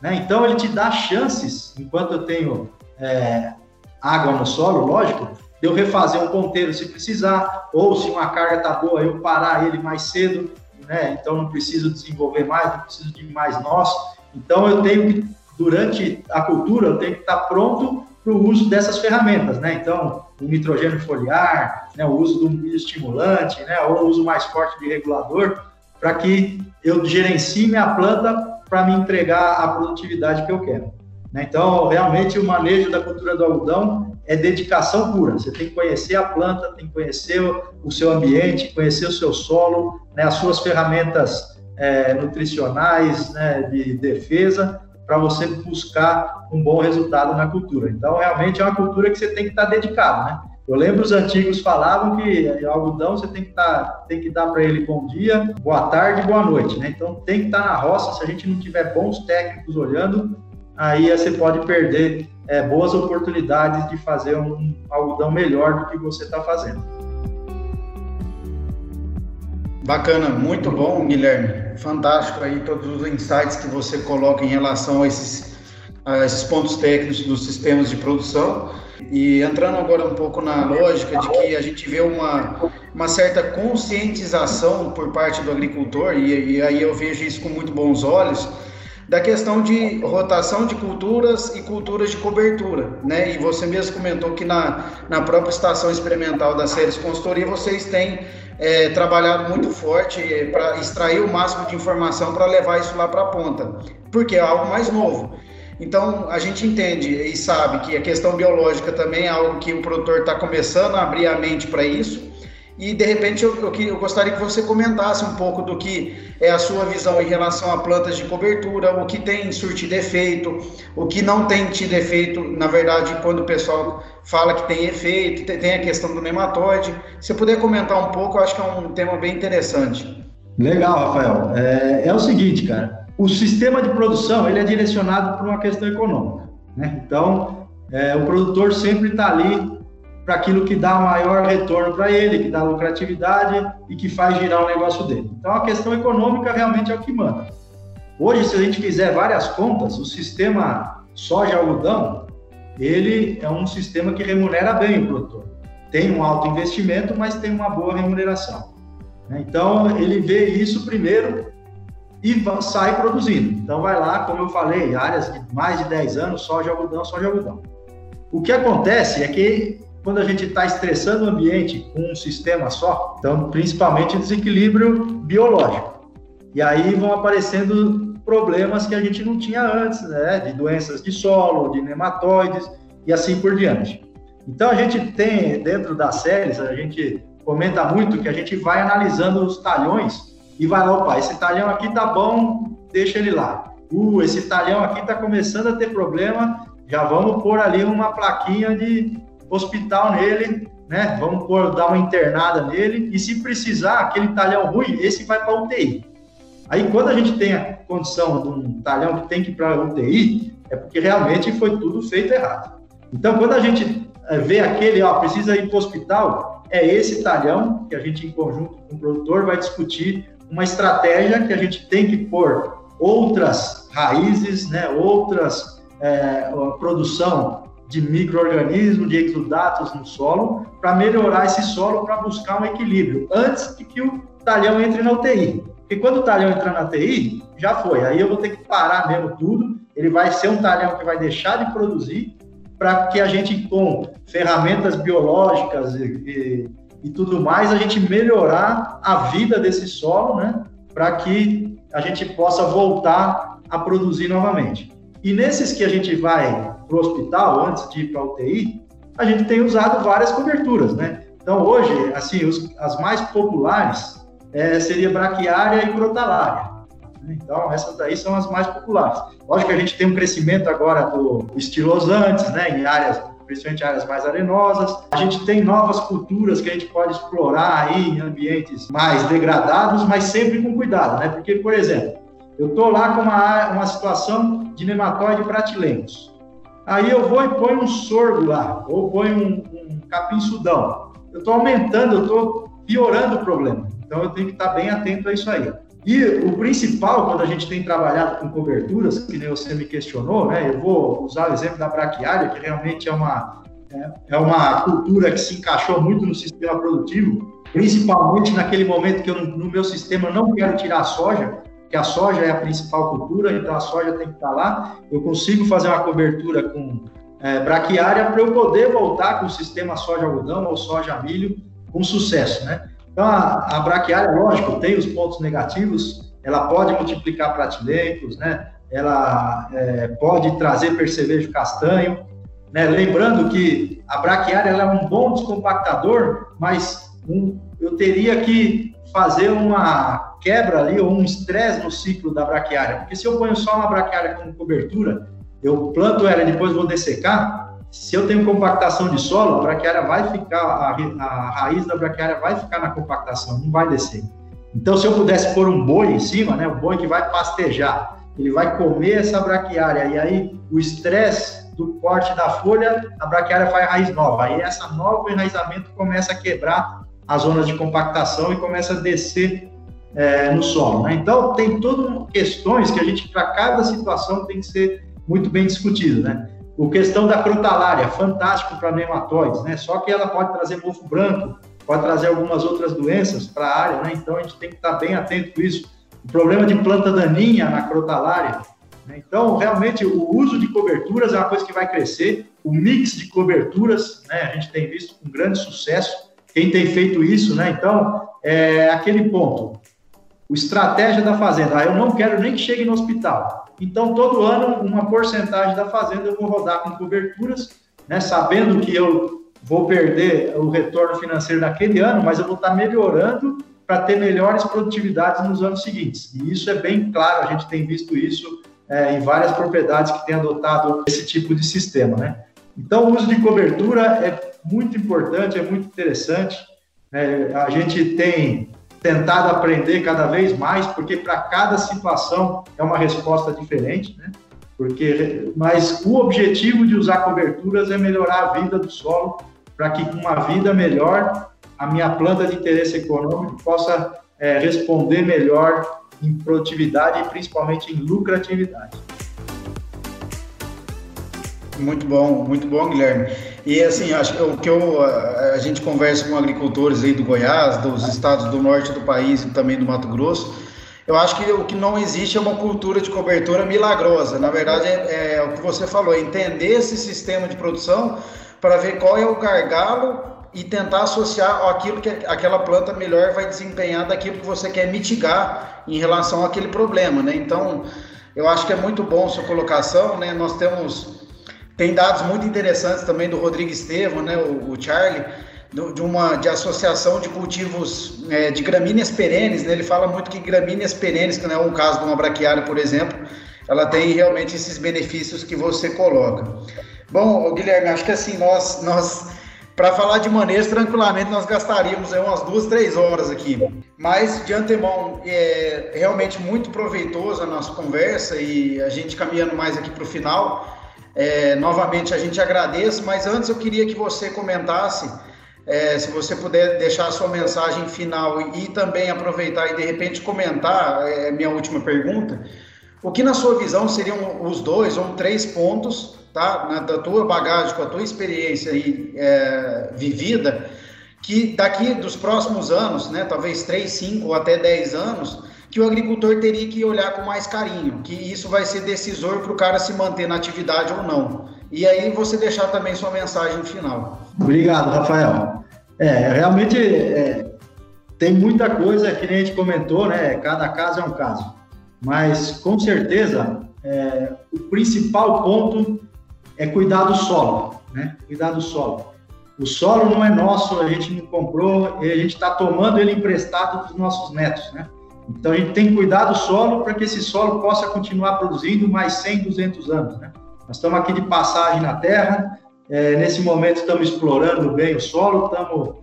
né? Então ele te dá chances, enquanto eu tenho é, água no solo, lógico, de eu refazer um ponteiro se precisar, ou se uma carga está boa, eu parar ele mais cedo, né? Então não preciso desenvolver mais, não preciso de mais nós. Então eu tenho que, durante a cultura, eu tenho que estar pronto para o uso dessas ferramentas, né? Então, o nitrogênio foliar, né, o uso do bioestimulante, né, ou o uso mais forte de regulador, para que eu gerencie minha planta para me entregar a produtividade que eu quero. Né? Então, realmente, o manejo da cultura do algodão é dedicação pura. Você tem que conhecer a planta, tem que conhecer o seu ambiente, conhecer o seu solo, né, as suas ferramentas é, nutricionais, né, de defesa, para você buscar um bom resultado na cultura. Então, realmente é uma cultura que você tem que estar tá dedicado, né? Eu lembro os antigos falavam que algodão você tem que, tá, tem que dar para ele bom dia, boa tarde, boa noite, né? Então tem que estar tá na roça. Se a gente não tiver bons técnicos olhando, aí você pode perder é, boas oportunidades de fazer um algodão melhor do que você está fazendo. Bacana, muito bom, Guilherme. Fantástico aí todos os insights que você coloca em relação a esses, a esses pontos técnicos dos sistemas de produção. E entrando agora um pouco na lógica de que a gente vê uma, uma certa conscientização por parte do agricultor, e, e aí eu vejo isso com muito bons olhos, da questão de rotação de culturas e culturas de cobertura, né? E você mesmo comentou que na, na própria estação experimental da Séries Consultoria vocês têm é, trabalhado muito forte é, para extrair o máximo de informação para levar isso lá para a ponta, porque é algo mais novo. Então, a gente entende e sabe que a questão biológica também é algo que o produtor está começando a abrir a mente para isso. E, de repente, eu, eu, eu, gostaria que você comentasse um pouco do que é a sua visão em relação a plantas de cobertura, o que tem surtido efeito, o que não tem tido efeito, na verdade, quando o pessoal fala que tem efeito, tem a questão do nematóide. Se puder comentar um pouco, eu acho que é um tema bem interessante. Legal, Rafael. É, é o seguinte, cara o sistema de produção ele é direcionado para uma questão econômica. Né? Então, é, o produtor sempre está ali para aquilo que dá maior retorno para ele, que dá lucratividade e que faz girar o negócio dele. Então, a questão econômica realmente é o que manda. Hoje, se a gente fizer várias contas, o sistema soja-algodão, ele é um sistema que remunera bem o produtor. Tem um alto investimento, mas tem uma boa remuneração. Né? Então, ele vê isso primeiro e sai produzindo. Então vai lá, como eu falei, áreas de mais de 10 anos, só de algodão, só de algodão. O que acontece é que quando a gente está estressando o ambiente com um sistema só, então principalmente desequilíbrio biológico. E aí vão aparecendo problemas que a gente não tinha antes, né? De doenças de solo, de nematóides e assim por diante. Então a gente tem dentro das séries, a gente comenta muito que a gente vai analisando os talhões e vai lá, opa, esse talhão aqui tá bom, deixa ele lá. Uh, esse talhão aqui tá começando a ter problema, já vamos pôr ali uma plaquinha de hospital nele, né? Vamos pôr, dar uma internada nele, e se precisar, aquele talhão ruim, esse vai para UTI. Aí, quando a gente tem a condição de um talhão que tem que ir para UTI, é porque realmente foi tudo feito errado. Então, quando a gente eh, vê aquele, ó, precisa ir para o hospital, é esse talhão que a gente, em conjunto com o produtor, vai discutir uma estratégia que a gente tem que pôr outras raízes, né, outras é, produção de microorganismos, de exudatos no solo, para melhorar esse solo, para buscar um equilíbrio, antes de que o talhão entre na UTI. Porque quando o talhão entrar na UTI, já foi. Aí eu vou ter que parar mesmo tudo. Ele vai ser um talhão que vai deixar de produzir para que a gente, com ferramentas biológicas e, e e tudo mais, a gente melhorar a vida desse solo, né? Para que a gente possa voltar a produzir novamente. E nesses que a gente vai para o hospital, antes de ir para a UTI, a gente tem usado várias coberturas, né? Então, hoje, assim, os, as mais populares é, seria braquiária e crotalária. Então, essas daí são as mais populares. Lógico que a gente tem um crescimento agora do estilosantes, né, em áreas principalmente áreas mais arenosas. A gente tem novas culturas que a gente pode explorar aí em ambientes mais degradados, mas sempre com cuidado, né? Porque, por exemplo, eu estou lá com uma, uma situação de nematóide pratilencos. Aí eu vou e ponho um sorgo lá, ou ponho um, um capim-sudão. Eu estou aumentando, eu estou piorando o problema. Então eu tenho que estar bem atento a isso aí. E o principal, quando a gente tem trabalhado com coberturas, que nem você me questionou, né? Eu vou usar o exemplo da braquiária, que realmente é uma, é, é uma cultura que se encaixou muito no sistema produtivo, principalmente naquele momento que eu, no meu sistema, não quero tirar a soja, que a soja é a principal cultura, então a soja tem que estar lá. Eu consigo fazer uma cobertura com é, braquiária para eu poder voltar com o sistema soja-algodão ou soja-milho com sucesso, né? Então, a, a braquiária, lógico, tem os pontos negativos, ela pode multiplicar pratilencos, né? ela é, pode trazer percevejo castanho. Né? Lembrando que a braquiária é um bom descompactador, mas um, eu teria que fazer uma quebra ali ou um estresse no ciclo da braquiária, porque se eu ponho só uma braquiária como cobertura, eu planto ela e depois vou dessecar, se eu tenho compactação de solo, a braquiária vai ficar, a, a raiz da braquiária vai ficar na compactação, não vai descer. Então, se eu pudesse pôr um boi em cima, né, o boi que vai pastejar, ele vai comer essa braquiária, e aí o estresse do corte da folha, a braquiária faz raiz nova. Aí essa nova enraizamento começa a quebrar as zonas de compactação e começa a descer é, no solo. Né? Então, tem todas questões que a gente, para cada situação, tem que ser muito bem discutido. Né? O questão da crotalária, fantástico para nematóides, né? Só que ela pode trazer mofo branco, pode trazer algumas outras doenças para a área, né? Então a gente tem que estar bem atento com isso. O problema de planta daninha na crotalária, Né? Então, realmente, o uso de coberturas é uma coisa que vai crescer, o mix de coberturas, né, a gente tem visto com grande sucesso, quem tem feito isso, né? Então, é aquele ponto, o estratégia da fazenda, ah, eu não quero nem que chegue no hospital. Então, todo ano, uma porcentagem da fazenda eu vou rodar com coberturas, né, sabendo que eu vou perder o retorno financeiro naquele ano, mas eu vou estar melhorando para ter melhores produtividades nos anos seguintes. E isso é bem claro, a gente tem visto isso é, em várias propriedades que têm adotado esse tipo de sistema, né? Então, o uso de cobertura é muito importante, é muito interessante. É, a gente tem tentado aprender cada vez mais, porque para cada situação é uma resposta diferente, né? Porque, mas o objetivo de usar coberturas é melhorar a vida do solo, para que com uma vida melhor a minha planta de interesse econômico possa é, responder melhor em produtividade e principalmente em lucratividade. Muito bom, muito bom, Guilherme. E assim, acho que o que eu, a, gente conversa com agricultores aí do Goiás, dos estados do norte do país e também do Mato Grosso, eu acho que o que não existe é uma cultura de cobertura milagrosa. Na verdade, é, é o que você falou, é entender esse sistema de produção para ver qual é o gargalo e tentar associar aquilo que aquela planta melhor vai desempenhar daquilo que você quer mitigar em relação àquele problema, né? Então, eu acho que é muito bom sua colocação, né? Nós temos tem dados muito interessantes também do Rodrigo Estevam, né, o, o Charlie, do, de uma de associação de cultivos é, de gramíneas perenes. Né, ele fala muito que gramíneas perenes, que não é um caso de uma braquiária, por exemplo, ela tem realmente esses benefícios que você coloca. Bom, Guilherme, acho que assim, nós, nós para falar de manejo, tranquilamente nós gastaríamos aí umas duas, três horas aqui. Mas, de antemão, é realmente muito proveitoso a nossa conversa e a gente caminhando mais aqui para o final. É, novamente a gente agradece, mas antes eu queria que você comentasse, é, se você puder deixar a sua mensagem final e, também aproveitar e de repente comentar, é minha última pergunta, o que na sua visão seriam os dois ou três pontos, tá, na, da tua bagagem, com a tua experiência aí, é, vivida, que daqui dos próximos anos, né, talvez três, cinco ou até dez anos, que o agricultor teria que olhar com mais carinho, que isso vai ser decisor para o cara se manter na atividade ou não. E aí você deixar também sua mensagem final. Obrigado, Rafael. É, realmente é, tem muita coisa que a gente comentou, né? Cada caso é um caso. Mas com certeza é, o principal ponto é cuidar do solo, né? Cuidar do solo. O solo não é nosso, a gente não comprou, a gente está tomando ele emprestado dos nossos netos, né? Então a gente tem que cuidar do solo para que esse solo possa continuar produzindo mais 100, 200 anos. Né? Nós estamos aqui de passagem na Terra, é, nesse momento estamos explorando bem o solo, estamos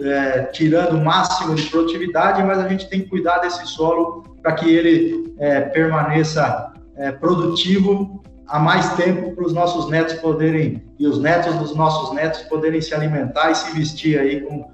é, tirando o máximo de produtividade, mas a gente tem que cuidar desse solo para que ele é, permaneça é, produtivo há mais tempo para os nossos netos poderem, e os netos dos nossos netos poderem se alimentar e se vestir aí com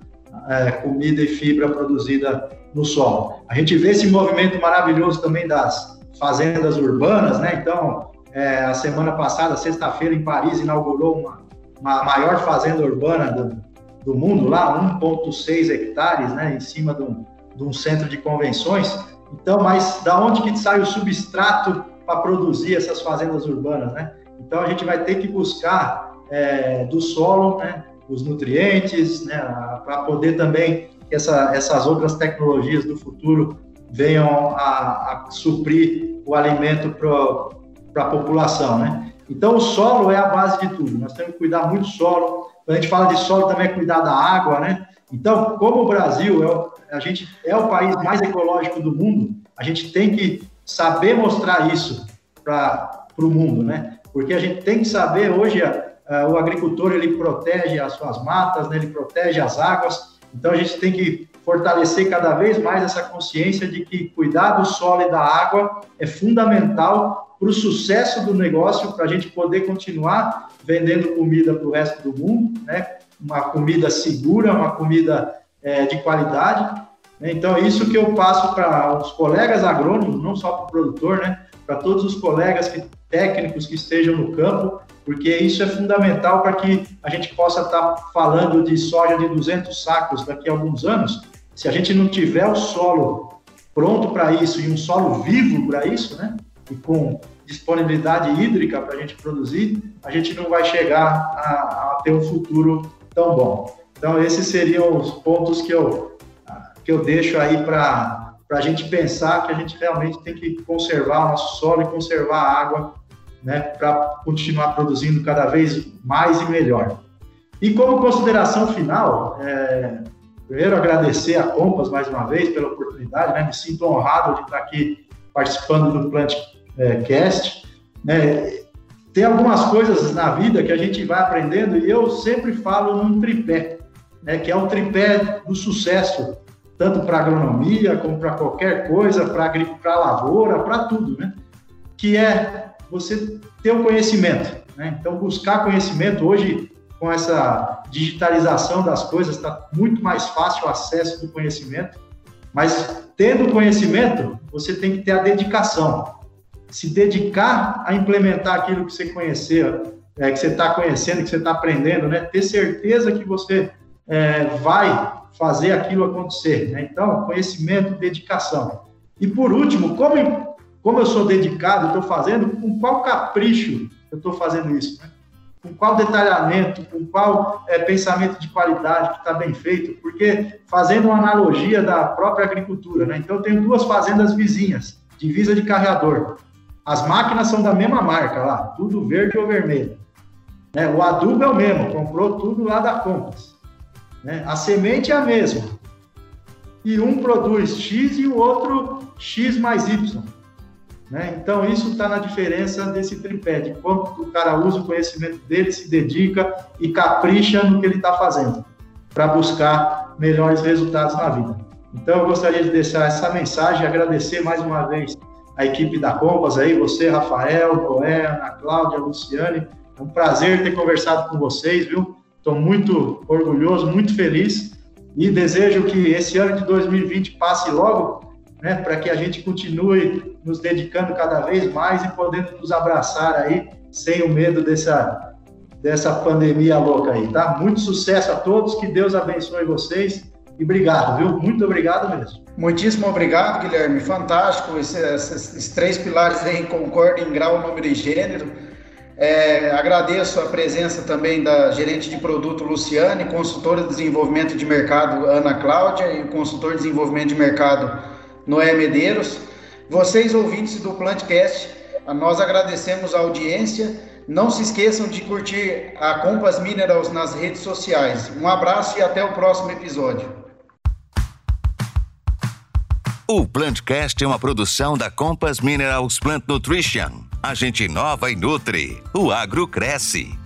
é, comida e fibra produzida no solo. A gente vê esse movimento maravilhoso também das fazendas urbanas, né? Então, é, a semana passada, sexta-feira, em Paris, inaugurou uma, uma maior fazenda urbana do, do mundo, lá 1,6 hectares, né? Em cima de um, de um centro de convenções. Então, mas da onde que sai o substrato para produzir essas fazendas urbanas, né? Então, a gente vai ter que buscar é, do solo, né? Os nutrientes, né? Para poder também que essa, essas outras tecnologias do futuro venham a, a suprir o alimento para a população, né? Então, o solo é a base de tudo. Nós temos que cuidar muito do solo. Quando a gente fala de solo, também é cuidar da água, né? Então, como o Brasil é o, a gente é o país mais ecológico do mundo, a gente tem que saber mostrar isso para o mundo, né? Porque a gente tem que saber hoje a, a, o agricultor ele protege as suas matas, né? ele protege as águas então a gente tem que fortalecer cada vez mais essa consciência de que cuidar do solo e da água é fundamental para o sucesso do negócio, para a gente poder continuar vendendo comida para o resto do mundo, né? Uma comida segura, uma comida é, de qualidade. Né? Então, é isso que eu passo para os colegas agrônomos, não só para o produtor, né? Para todos os colegas que, técnicos que estejam no campo, porque isso é fundamental para que a gente possa estar tá falando de soja de 200 sacos daqui a alguns anos. Se a gente não tiver o solo pronto para isso e um solo vivo para isso, né? e com disponibilidade hídrica para a gente produzir, a gente não vai chegar a, a, ter um futuro tão bom. Então, esses seriam os pontos que eu, que eu deixo aí para a gente pensar que a gente realmente tem que conservar o nosso solo e conservar a água né, para continuar produzindo cada vez mais e melhor. E como consideração final, é, primeiro agradecer a Compass mais uma vez pela oportunidade, né, me sinto honrado de estar aqui participando do Plantcast. É. Né, tem algumas coisas na vida que a gente vai aprendendo e eu sempre falo num tripé, né, que é o tripé do sucesso, tanto para agronomia como para qualquer coisa, para a lavoura, para tudo, né? Que é você ter o conhecimento, né? Então, buscar conhecimento hoje com essa digitalização das coisas está muito mais fácil o acesso do conhecimento, mas tendo conhecimento, você tem que ter a dedicação, se dedicar a implementar aquilo que você conhecer, é, que você está conhecendo, que você está aprendendo, né? Ter certeza que você é, vai fazer aquilo acontecer. Né? Então, conhecimento, dedicação. E por último, como, como eu sou dedicado, estou fazendo, com qual capricho eu estou fazendo isso? Né? Com qual detalhamento, com qual é, pensamento de qualidade que está bem feito? Porque fazendo uma analogia da própria agricultura, né? Então, eu tenho duas fazendas vizinhas, divisa de carreador. As máquinas são da mesma marca lá, tudo verde ou vermelho. Né? O adubo é o mesmo, comprou tudo lá da Compass. Né? A semente é a mesma. E um produz X e o outro X mais Y. Né? Então, isso está na diferença desse tripé, de quanto o cara usa o conhecimento dele, se dedica e capricha no que ele está fazendo, para buscar melhores resultados na vida. Então, eu gostaria de deixar essa mensagem, agradecer mais uma vez a equipe da Compass aí, você, Rafael, Noé, Ana Cláudia, Luciane. É um prazer ter conversado com vocês, viu? Estou muito orgulhoso, muito feliz e desejo que esse ano de 2020 passe logo, né, para que a gente continue nos dedicando cada vez mais e podendo nos abraçar aí sem o medo dessa dessa pandemia louca aí, tá? Muito sucesso a todos, que Deus abençoe vocês e obrigado, viu? Muito obrigado mesmo. Muitíssimo obrigado, Guilherme. Fantástico. Esses, esses três pilares aí concordam em grau, número e gênero. É, agradeço a presença também da gerente de produto Luciane, consultora de desenvolvimento de mercado Ana Cláudia e consultor de desenvolvimento de mercado Noé Medeiros. Vocês ouvintes do Plantcast, nós agradecemos a audiência. Não se esqueçam de curtir a Compass Minerals nas redes sociais. Um abraço e até o próximo episódio. O Plantcast é uma produção da Compass Minerals Plant Nutrition. A gente inova e nutre. O agro cresce.